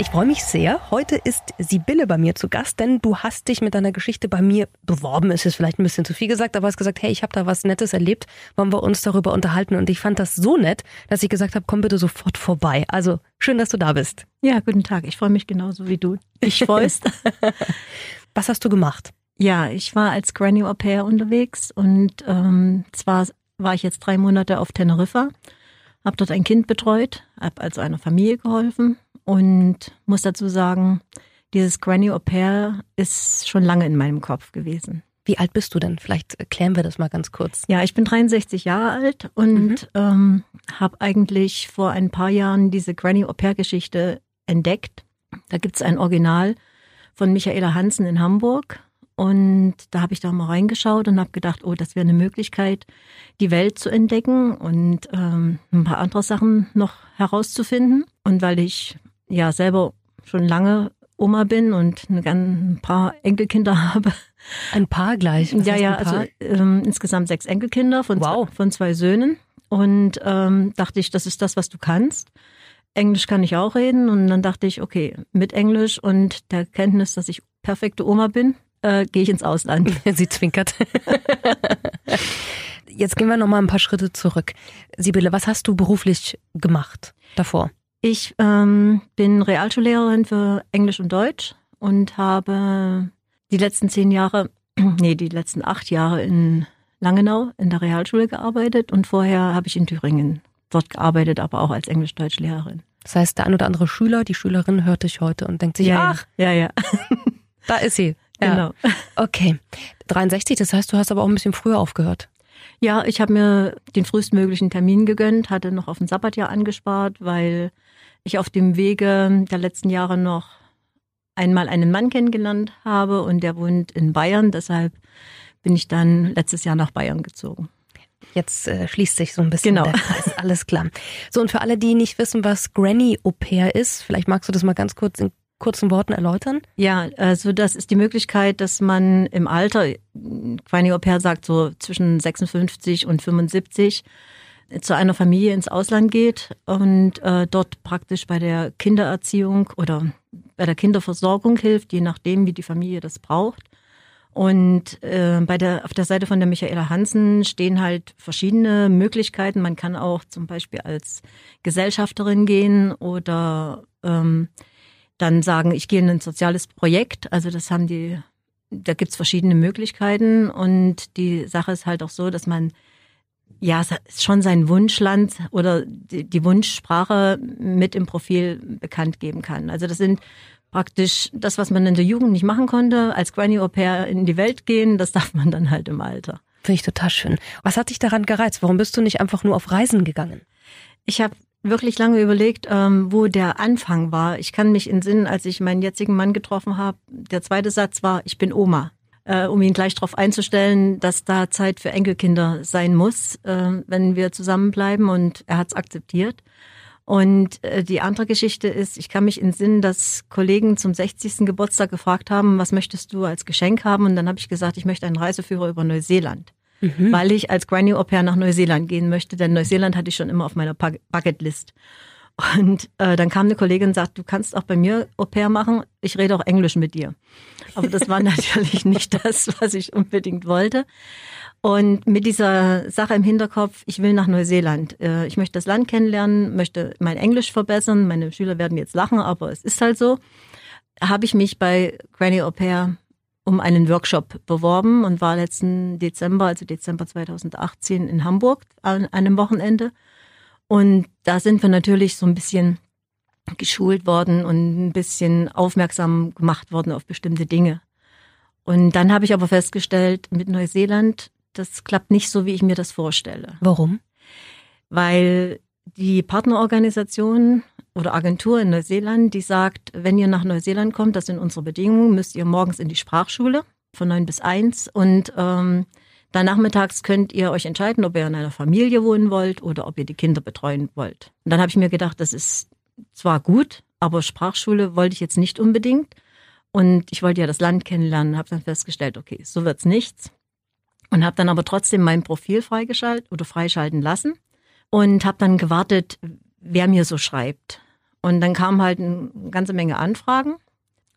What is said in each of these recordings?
Ich freue mich sehr. Heute ist Sibylle bei mir zu Gast, denn du hast dich mit deiner Geschichte bei mir beworben. Ist jetzt vielleicht ein bisschen zu viel gesagt, aber hast gesagt, hey, ich habe da was Nettes erlebt, wollen wir uns darüber unterhalten. Und ich fand das so nett, dass ich gesagt habe, komm bitte sofort vorbei. Also schön, dass du da bist. Ja, guten Tag. Ich freue mich genauso wie du dich freust. was hast du gemacht? Ja, ich war als Granny Au pair unterwegs und ähm, zwar war ich jetzt drei Monate auf Teneriffa, habe dort ein Kind betreut, habe also einer Familie geholfen und muss dazu sagen, dieses Granny Au pair ist schon lange in meinem Kopf gewesen. Wie alt bist du denn? Vielleicht klären wir das mal ganz kurz. Ja, ich bin 63 Jahre alt und mhm. ähm, habe eigentlich vor ein paar Jahren diese Granny Au pair Geschichte entdeckt. Da gibt es ein Original von Michaela Hansen in Hamburg. Und da habe ich da mal reingeschaut und habe gedacht, oh, das wäre eine Möglichkeit, die Welt zu entdecken und ähm, ein paar andere Sachen noch herauszufinden. Und weil ich ja selber schon lange Oma bin und ein paar Enkelkinder habe. Ein paar gleich? Was ja, ja, also ähm, insgesamt sechs Enkelkinder von, wow. zwei, von zwei Söhnen. Und ähm, dachte ich, das ist das, was du kannst. Englisch kann ich auch reden. Und dann dachte ich, okay, mit Englisch und der Kenntnis, dass ich perfekte Oma bin, äh, gehe ich ins Ausland. Sie zwinkert. Jetzt gehen wir noch mal ein paar Schritte zurück. Sibylle, was hast du beruflich gemacht davor? Ich ähm, bin Realschullehrerin für Englisch und Deutsch und habe die letzten zehn Jahre, nee, die letzten acht Jahre in Langenau in der Realschule gearbeitet und vorher habe ich in Thüringen dort gearbeitet, aber auch als Englisch-Deutsch-Lehrerin. Das heißt, der ein oder andere Schüler, die Schülerin hört dich heute und denkt sich, ja, ach, ja, ja. da ist sie. Ja. Genau. Okay. 63, das heißt, du hast aber auch ein bisschen früher aufgehört. Ja, ich habe mir den frühestmöglichen Termin gegönnt, hatte noch auf ein Sabbatjahr angespart, weil ich auf dem Wege der letzten Jahre noch einmal einen Mann kennengelernt habe und der wohnt in Bayern. Deshalb bin ich dann letztes Jahr nach Bayern gezogen. Jetzt äh, schließt sich so ein bisschen genau. der Kreis. Alles klar. So, und für alle, die nicht wissen, was Granny Au pair ist, vielleicht magst du das mal ganz kurz in kurzen Worten erläutern? Ja, also das ist die Möglichkeit, dass man im Alter, Granny Au pair sagt so zwischen 56 und 75, zu einer Familie ins Ausland geht und äh, dort praktisch bei der Kindererziehung oder bei der Kinderversorgung hilft, je nachdem, wie die Familie das braucht. Und äh, bei der, auf der Seite von der Michaela Hansen stehen halt verschiedene Möglichkeiten. Man kann auch zum Beispiel als Gesellschafterin gehen oder ähm, dann sagen, ich gehe in ein soziales Projekt. Also das haben die, da gibt's verschiedene Möglichkeiten. Und die Sache ist halt auch so, dass man ja, schon sein Wunschland oder die, die Wunschsprache mit im Profil bekannt geben kann. Also das sind praktisch das, was man in der Jugend nicht machen konnte, als Granny Au pair in die Welt gehen, das darf man dann halt im Alter. Finde ich total schön. Was hat dich daran gereizt? Warum bist du nicht einfach nur auf Reisen gegangen? Ich habe wirklich lange überlegt, ähm, wo der Anfang war. Ich kann mich entsinnen, als ich meinen jetzigen Mann getroffen habe. Der zweite Satz war, ich bin Oma äh, um ihn gleich darauf einzustellen, dass da Zeit für Enkelkinder sein muss, äh, wenn wir zusammenbleiben. Und er hat es akzeptiert. Und äh, die andere Geschichte ist, ich kann mich entsinnen, dass Kollegen zum 60. Geburtstag gefragt haben, was möchtest du als Geschenk haben? Und dann habe ich gesagt, ich möchte einen Reiseführer über Neuseeland. Mhm. Weil ich als Granny Au pair nach Neuseeland gehen möchte, denn Neuseeland hatte ich schon immer auf meiner Bucketlist. Und äh, dann kam eine Kollegin und sagt, du kannst auch bei mir Au pair machen, ich rede auch Englisch mit dir. Aber das war natürlich nicht das, was ich unbedingt wollte. Und mit dieser Sache im Hinterkopf, ich will nach Neuseeland. Äh, ich möchte das Land kennenlernen, möchte mein Englisch verbessern. Meine Schüler werden jetzt lachen, aber es ist halt so. Habe ich mich bei Granny Au pair um einen Workshop beworben und war letzten Dezember, also Dezember 2018 in Hamburg an einem Wochenende und da sind wir natürlich so ein bisschen geschult worden und ein bisschen aufmerksam gemacht worden auf bestimmte Dinge. Und dann habe ich aber festgestellt, mit Neuseeland, das klappt nicht so, wie ich mir das vorstelle. Warum? Weil die Partnerorganisation oder Agentur in Neuseeland, die sagt, wenn ihr nach Neuseeland kommt, das sind unsere Bedingungen, müsst ihr morgens in die Sprachschule von neun bis eins und ähm, dann nachmittags könnt ihr euch entscheiden, ob ihr in einer Familie wohnen wollt oder ob ihr die Kinder betreuen wollt. Und dann habe ich mir gedacht, das ist zwar gut, aber Sprachschule wollte ich jetzt nicht unbedingt. Und ich wollte ja das Land kennenlernen, habe dann festgestellt, okay, so wird's nichts. Und habe dann aber trotzdem mein Profil freigeschaltet oder freischalten lassen und habe dann gewartet, wer mir so schreibt. Und dann kam halt eine ganze Menge Anfragen.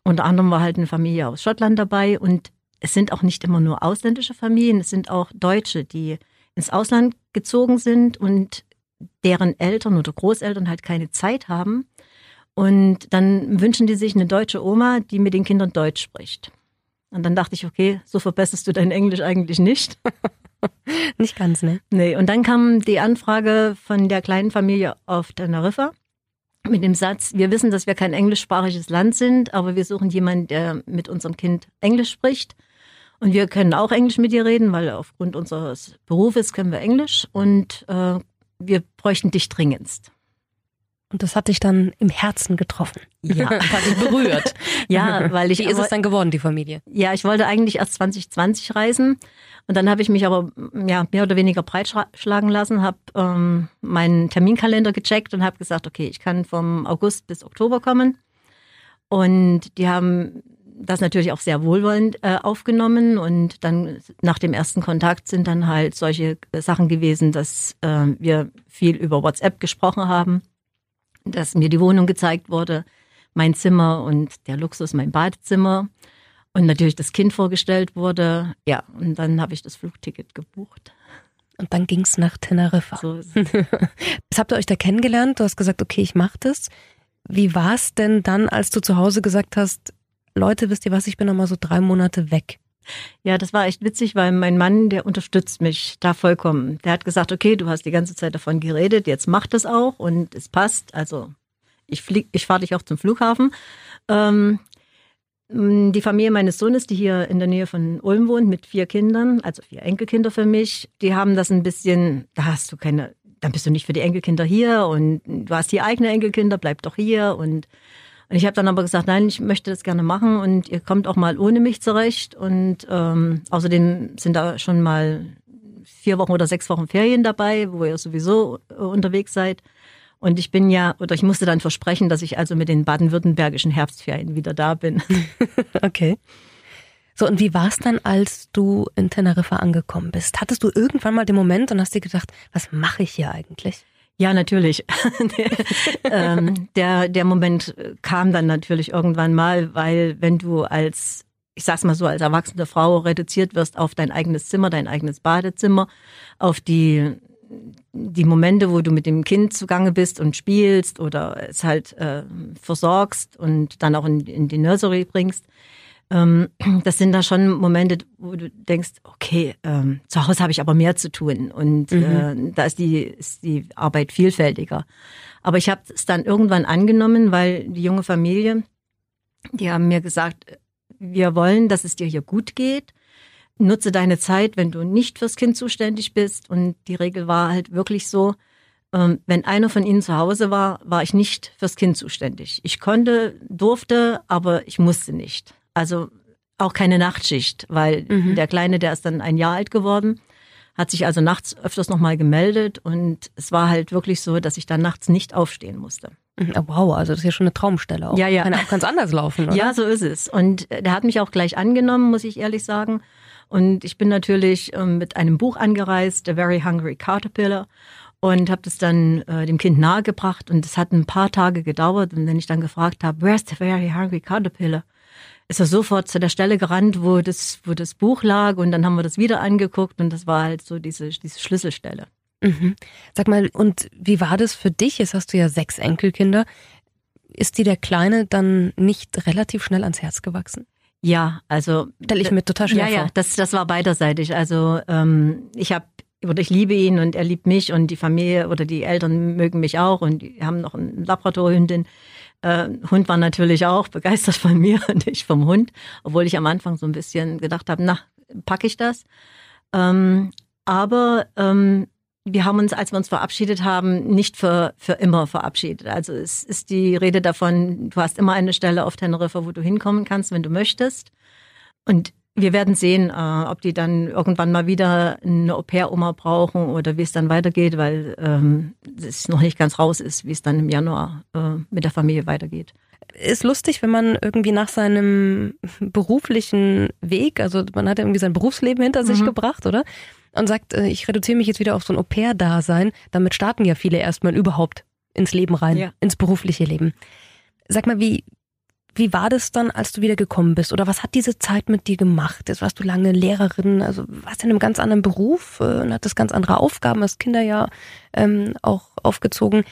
Unter anderem war halt eine Familie aus Schottland dabei und es sind auch nicht immer nur ausländische Familien, es sind auch Deutsche, die ins Ausland gezogen sind und deren Eltern oder Großeltern halt keine Zeit haben. Und dann wünschen die sich eine deutsche Oma, die mit den Kindern Deutsch spricht. Und dann dachte ich, okay, so verbesserst du dein Englisch eigentlich nicht. nicht ganz, ne? Nee, und dann kam die Anfrage von der kleinen Familie auf Teneriffa mit dem Satz, wir wissen, dass wir kein englischsprachiges Land sind, aber wir suchen jemanden, der mit unserem Kind Englisch spricht. Und wir können auch Englisch mit ihr reden, weil aufgrund unseres Berufes können wir Englisch und äh, wir bräuchten dich dringendst. Und das hat dich dann im Herzen getroffen. Ja. hat dich berührt. ja, weil ich. Wie ist es dann geworden, die Familie? Ja, ich wollte eigentlich erst 2020 reisen. Und dann habe ich mich aber ja, mehr oder weniger breitschlagen lassen, habe ähm, meinen Terminkalender gecheckt und habe gesagt, okay, ich kann vom August bis Oktober kommen. Und die haben das natürlich auch sehr wohlwollend äh, aufgenommen und dann nach dem ersten Kontakt sind dann halt solche Sachen gewesen, dass äh, wir viel über WhatsApp gesprochen haben, dass mir die Wohnung gezeigt wurde, mein Zimmer und der Luxus mein Badezimmer und natürlich das Kind vorgestellt wurde. Ja, und dann habe ich das Flugticket gebucht. Und dann ging's nach Teneriffa. So Was habt ihr euch da kennengelernt? Du hast gesagt, okay, ich mache das. Wie war es denn dann, als du zu Hause gesagt hast, Leute, wisst ihr was, ich bin noch mal so drei Monate weg. Ja, das war echt witzig, weil mein Mann, der unterstützt mich da vollkommen. Der hat gesagt, okay, du hast die ganze Zeit davon geredet, jetzt mach das auch und es passt. Also ich flieg, ich fahre dich auch zum Flughafen. Ähm, die Familie meines Sohnes, die hier in der Nähe von Ulm wohnt, mit vier Kindern, also vier Enkelkinder für mich, die haben das ein bisschen, da hast du keine, dann bist du nicht für die Enkelkinder hier und du hast die eigene Enkelkinder, bleib doch hier und und ich habe dann aber gesagt, nein, ich möchte das gerne machen und ihr kommt auch mal ohne mich zurecht. Und ähm, außerdem sind da schon mal vier Wochen oder sechs Wochen Ferien dabei, wo ihr sowieso äh, unterwegs seid. Und ich bin ja, oder ich musste dann versprechen, dass ich also mit den baden-württembergischen Herbstferien wieder da bin. okay. So, und wie war es dann, als du in Teneriffa angekommen bist? Hattest du irgendwann mal den Moment und hast dir gedacht, was mache ich hier eigentlich? Ja, natürlich. ähm, der, der Moment kam dann natürlich irgendwann mal, weil wenn du als, ich sag's mal so, als erwachsene Frau reduziert wirst auf dein eigenes Zimmer, dein eigenes Badezimmer, auf die die Momente, wo du mit dem Kind zugange bist und spielst oder es halt äh, versorgst und dann auch in, in die Nursery bringst, ähm, das sind da schon Momente, wo du denkst, okay, ähm, zu Hause habe ich aber mehr zu tun und mhm. äh, da ist die, ist die Arbeit vielfältiger. Aber ich habe es dann irgendwann angenommen, weil die junge Familie, die haben mir gesagt, wir wollen, dass es dir hier gut geht. Nutze deine Zeit, wenn du nicht fürs Kind zuständig bist. Und die Regel war halt wirklich so, ähm, wenn einer von ihnen zu Hause war, war ich nicht fürs Kind zuständig. Ich konnte, durfte, aber ich musste nicht. Also auch keine Nachtschicht, weil mhm. der Kleine, der ist dann ein Jahr alt geworden, hat sich also nachts öfters nochmal gemeldet und es war halt wirklich so, dass ich dann nachts nicht aufstehen musste. Mhm. Wow, also das ist ja schon eine Traumstelle auch. Ja, ja. Kann auch ganz anders laufen, oder? Ja, so ist es. Und der hat mich auch gleich angenommen, muss ich ehrlich sagen. Und ich bin natürlich ähm, mit einem Buch angereist, The Very Hungry Caterpillar und habe das dann äh, dem Kind nahegebracht und es hat ein paar Tage gedauert und wenn ich dann gefragt habe, where's the very hungry caterpillar, ist er sofort zu der Stelle gerannt, wo das, wo das Buch lag und dann haben wir das wieder angeguckt und das war halt so diese, diese Schlüsselstelle. Mhm. Sag mal, und wie war das für dich? Jetzt hast du ja sechs Enkelkinder. Ist dir der Kleine dann nicht relativ schnell ans Herz gewachsen? Ja, also stelle ich mir total schwer ja, vor. Ja, das, das war beiderseitig. Also ähm, ich habe oder ich liebe ihn und er liebt mich und die Familie oder die Eltern mögen mich auch und die haben noch eine Labradorhündin. Äh, Hund war natürlich auch begeistert von mir und ich vom Hund, obwohl ich am Anfang so ein bisschen gedacht habe, na, packe ich das? Ähm, aber ähm, wir haben uns, als wir uns verabschiedet haben, nicht für, für immer verabschiedet. Also es ist die Rede davon, du hast immer eine Stelle auf Teneriffa, wo du hinkommen kannst, wenn du möchtest. Und wir werden sehen, äh, ob die dann irgendwann mal wieder eine Au-pair-Oma brauchen oder wie es dann weitergeht, weil ähm, es noch nicht ganz raus ist, wie es dann im Januar äh, mit der Familie weitergeht. ist lustig, wenn man irgendwie nach seinem beruflichen Weg, also man hat irgendwie sein Berufsleben hinter sich mhm. gebracht, oder? Und sagt, äh, ich reduziere mich jetzt wieder auf so ein Au-pair-Dasein. Damit starten ja viele erstmal überhaupt ins Leben rein, ja. ins berufliche Leben. Sag mal, wie, wie war das dann, als du wieder gekommen bist? Oder was hat diese Zeit mit dir gemacht? Jetzt warst du lange Lehrerin, also warst du in einem ganz anderen Beruf äh, und hattest ganz andere Aufgaben, hast Kinder ja ähm, auch aufgezogen.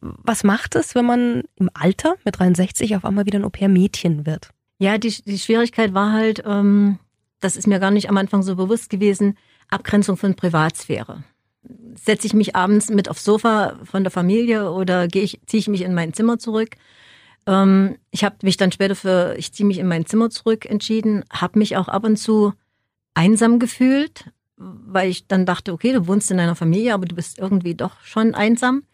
Was macht es, wenn man im Alter mit 63 auf einmal wieder ein Au-pair-Mädchen wird? Ja, die, die Schwierigkeit war halt, ähm, das ist mir gar nicht am Anfang so bewusst gewesen, Abgrenzung von Privatsphäre. Setze ich mich abends mit aufs Sofa von der Familie oder gehe ich, ziehe ich mich in mein Zimmer zurück? Ähm, ich habe mich dann später für, ich ziehe mich in mein Zimmer zurück entschieden, habe mich auch ab und zu einsam gefühlt, weil ich dann dachte, okay, du wohnst in einer Familie, aber du bist irgendwie doch schon einsam.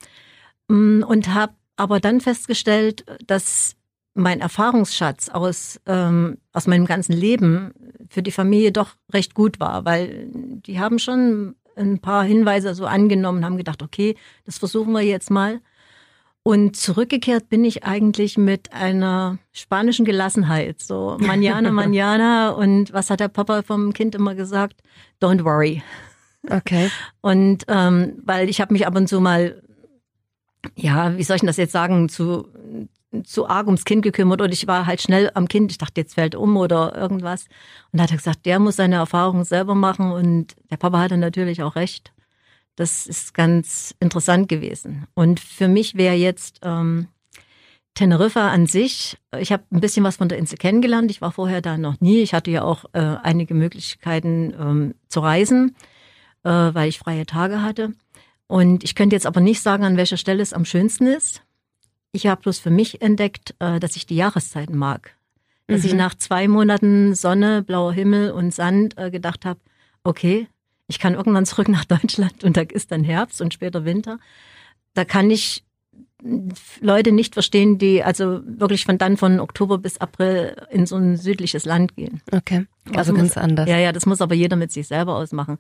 Mm, und habe aber dann festgestellt, dass mein Erfahrungsschatz aus, ähm, aus meinem ganzen Leben für die Familie doch recht gut war, weil die haben schon ein paar Hinweise so angenommen, haben gedacht, okay, das versuchen wir jetzt mal. Und zurückgekehrt bin ich eigentlich mit einer spanischen Gelassenheit. So, manana, manana. Und was hat der Papa vom Kind immer gesagt? Don't worry. Okay. Und ähm, weil ich habe mich ab und zu mal ja, wie soll ich das jetzt sagen, zu, zu arg ums Kind gekümmert und ich war halt schnell am Kind. Ich dachte, jetzt fällt um oder irgendwas. Und da hat er gesagt, der muss seine Erfahrungen selber machen und der Papa hatte natürlich auch recht. Das ist ganz interessant gewesen. Und für mich wäre jetzt ähm, Teneriffa an sich, ich habe ein bisschen was von der Insel kennengelernt. Ich war vorher da noch nie. Ich hatte ja auch äh, einige Möglichkeiten ähm, zu reisen, äh, weil ich freie Tage hatte. Und ich könnte jetzt aber nicht sagen, an welcher Stelle es am schönsten ist. Ich habe bloß für mich entdeckt, äh, dass ich die Jahreszeiten mag. Dass mhm. ich nach zwei Monaten Sonne, blauer Himmel und Sand äh, gedacht habe, okay, ich kann irgendwann zurück nach Deutschland und da ist dann Herbst und später Winter. Da kann ich Leute nicht verstehen, die also wirklich von dann von Oktober bis April in so ein südliches Land gehen. Okay, also ganz muss, anders. Ja, ja, das muss aber jeder mit sich selber ausmachen.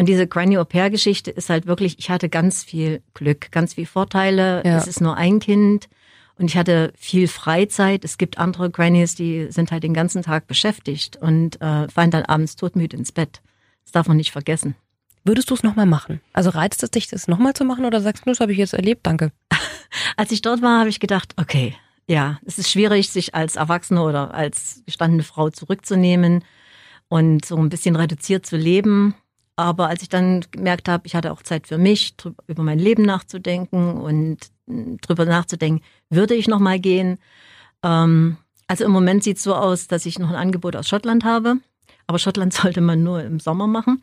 Und diese Granny Au pair Geschichte ist halt wirklich, ich hatte ganz viel Glück, ganz viel Vorteile. Ja. Es ist nur ein Kind und ich hatte viel Freizeit. Es gibt andere Grannies, die sind halt den ganzen Tag beschäftigt und äh, fallen dann abends todmüde ins Bett. Das darf man nicht vergessen. Würdest du es nochmal machen? Also reizt es dich, das nochmal zu machen oder sagst du, das habe ich jetzt erlebt, danke? Als ich dort war, habe ich gedacht, okay, ja, es ist schwierig, sich als Erwachsene oder als gestandene Frau zurückzunehmen und so ein bisschen reduziert zu leben. Aber als ich dann gemerkt habe, ich hatte auch Zeit für mich, über mein Leben nachzudenken und hm, drüber nachzudenken, würde ich noch mal gehen. Ähm, also im Moment sieht es so aus, dass ich noch ein Angebot aus Schottland habe. Aber Schottland sollte man nur im Sommer machen.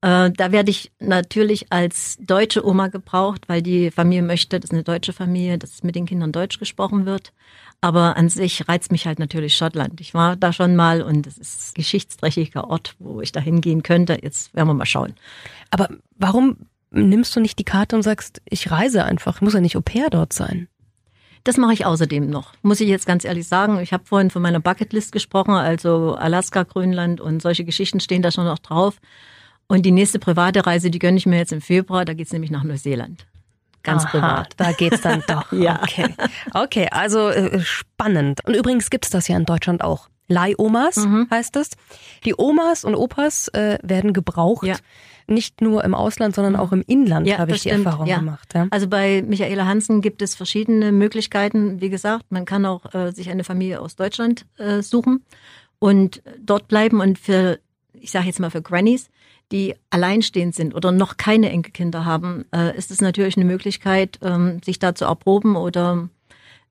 Äh, da werde ich natürlich als deutsche Oma gebraucht, weil die Familie möchte, das ist eine deutsche Familie, dass mit den Kindern Deutsch gesprochen wird. Aber an sich reizt mich halt natürlich Schottland. Ich war da schon mal und es ist ein geschichtsträchtiger Ort, wo ich da hingehen könnte. Jetzt werden wir mal schauen. Aber warum nimmst du nicht die Karte und sagst, ich reise einfach? Ich muss ja nicht Au pair dort sein. Das mache ich außerdem noch, muss ich jetzt ganz ehrlich sagen. Ich habe vorhin von meiner Bucketlist gesprochen, also Alaska, Grönland und solche Geschichten stehen da schon noch drauf. Und die nächste private Reise, die gönne ich mir jetzt im Februar, da geht's nämlich nach Neuseeland. Ganz Aha, privat. Da geht's dann doch. ja. Okay. Okay, also äh, spannend. Und übrigens gibt's das ja in Deutschland auch. Leihomas mhm. heißt es. Die Omas und Opas äh, werden gebraucht. Ja. Nicht nur im Ausland, sondern mhm. auch im Inland ja, habe ich die stimmt. Erfahrung ja. gemacht. Ja. Also bei Michaela Hansen gibt es verschiedene Möglichkeiten. Wie gesagt, man kann auch äh, sich eine Familie aus Deutschland äh, suchen und dort bleiben und für, ich sage jetzt mal für Grannies, die alleinstehend sind oder noch keine Enkelkinder haben, äh, ist es natürlich eine Möglichkeit, ähm, sich da zu erproben oder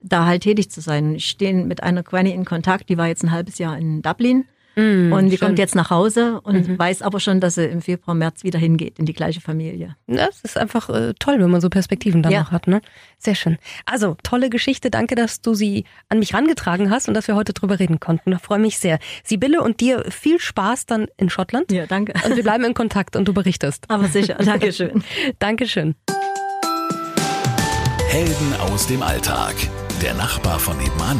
da halt tätig zu sein. Ich stehe mit einer Granny in Kontakt, die war jetzt ein halbes Jahr in Dublin Mm, und die schön. kommt jetzt nach Hause und mhm. weiß aber schon, dass sie im Februar, März wieder hingeht in die gleiche Familie. Das ist einfach äh, toll, wenn man so Perspektiven dann ja. noch hat. Ne? Sehr schön. Also, tolle Geschichte. Danke, dass du sie an mich rangetragen hast und dass wir heute drüber reden konnten. Ich freue mich sehr. Sibylle und dir viel Spaß dann in Schottland. Ja, danke. Und wir bleiben in Kontakt und du berichtest. Aber sicher. Dankeschön. Dankeschön. Helden aus dem Alltag. Der Nachbar von nebenan.